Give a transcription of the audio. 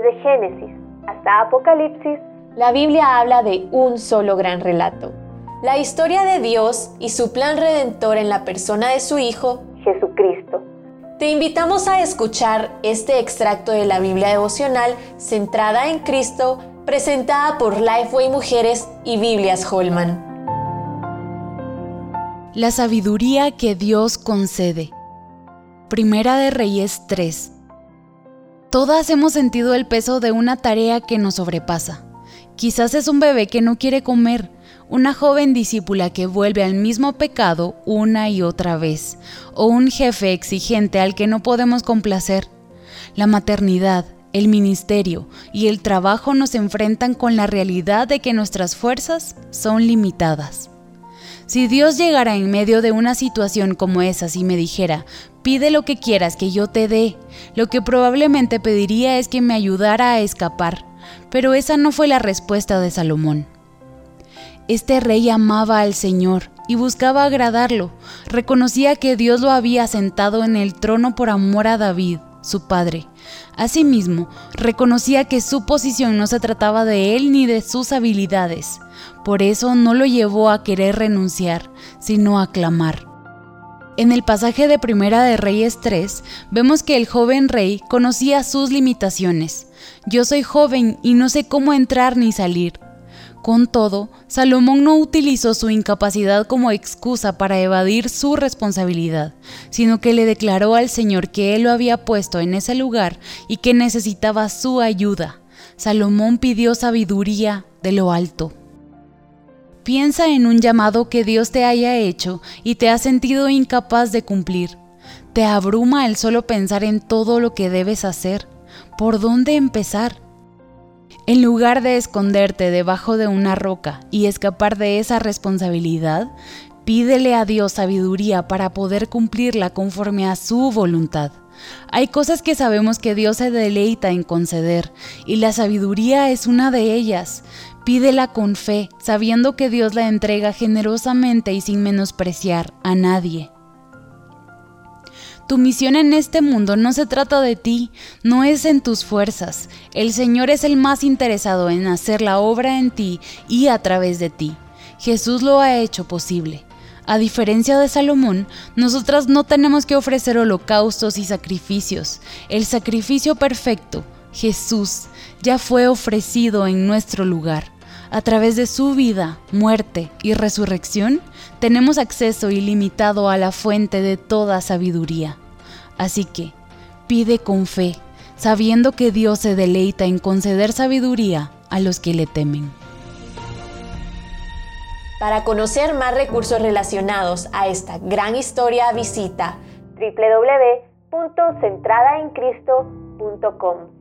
Desde Génesis hasta Apocalipsis, la Biblia habla de un solo gran relato. La historia de Dios y su plan redentor en la persona de su Hijo, Jesucristo. Te invitamos a escuchar este extracto de la Biblia devocional centrada en Cristo, presentada por Lifeway Mujeres y Biblias Holman. La sabiduría que Dios concede. Primera de Reyes 3. Todas hemos sentido el peso de una tarea que nos sobrepasa. Quizás es un bebé que no quiere comer, una joven discípula que vuelve al mismo pecado una y otra vez, o un jefe exigente al que no podemos complacer. La maternidad, el ministerio y el trabajo nos enfrentan con la realidad de que nuestras fuerzas son limitadas. Si Dios llegara en medio de una situación como esa y me dijera, pide lo que quieras que yo te dé, lo que probablemente pediría es que me ayudara a escapar, pero esa no fue la respuesta de Salomón. Este rey amaba al Señor y buscaba agradarlo. Reconocía que Dios lo había sentado en el trono por amor a David, su padre. Asimismo, reconocía que su posición no se trataba de él ni de sus habilidades. Por eso no lo llevó a querer renunciar, sino a clamar. En el pasaje de Primera de Reyes 3, vemos que el joven rey conocía sus limitaciones. Yo soy joven y no sé cómo entrar ni salir. Con todo, Salomón no utilizó su incapacidad como excusa para evadir su responsabilidad, sino que le declaró al Señor que Él lo había puesto en ese lugar y que necesitaba su ayuda. Salomón pidió sabiduría de lo alto. Piensa en un llamado que Dios te haya hecho y te ha sentido incapaz de cumplir. Te abruma el solo pensar en todo lo que debes hacer. ¿Por dónde empezar? En lugar de esconderte debajo de una roca y escapar de esa responsabilidad, pídele a Dios sabiduría para poder cumplirla conforme a su voluntad. Hay cosas que sabemos que Dios se deleita en conceder, y la sabiduría es una de ellas. Pídela con fe, sabiendo que Dios la entrega generosamente y sin menospreciar a nadie. Tu misión en este mundo no se trata de ti, no es en tus fuerzas. El Señor es el más interesado en hacer la obra en ti y a través de ti. Jesús lo ha hecho posible. A diferencia de Salomón, nosotras no tenemos que ofrecer holocaustos y sacrificios. El sacrificio perfecto, Jesús, ya fue ofrecido en nuestro lugar. A través de su vida, muerte y resurrección, tenemos acceso ilimitado a la fuente de toda sabiduría. Así que, pide con fe, sabiendo que Dios se deleita en conceder sabiduría a los que le temen. Para conocer más recursos relacionados a esta gran historia, visita www.centradaencristo.com.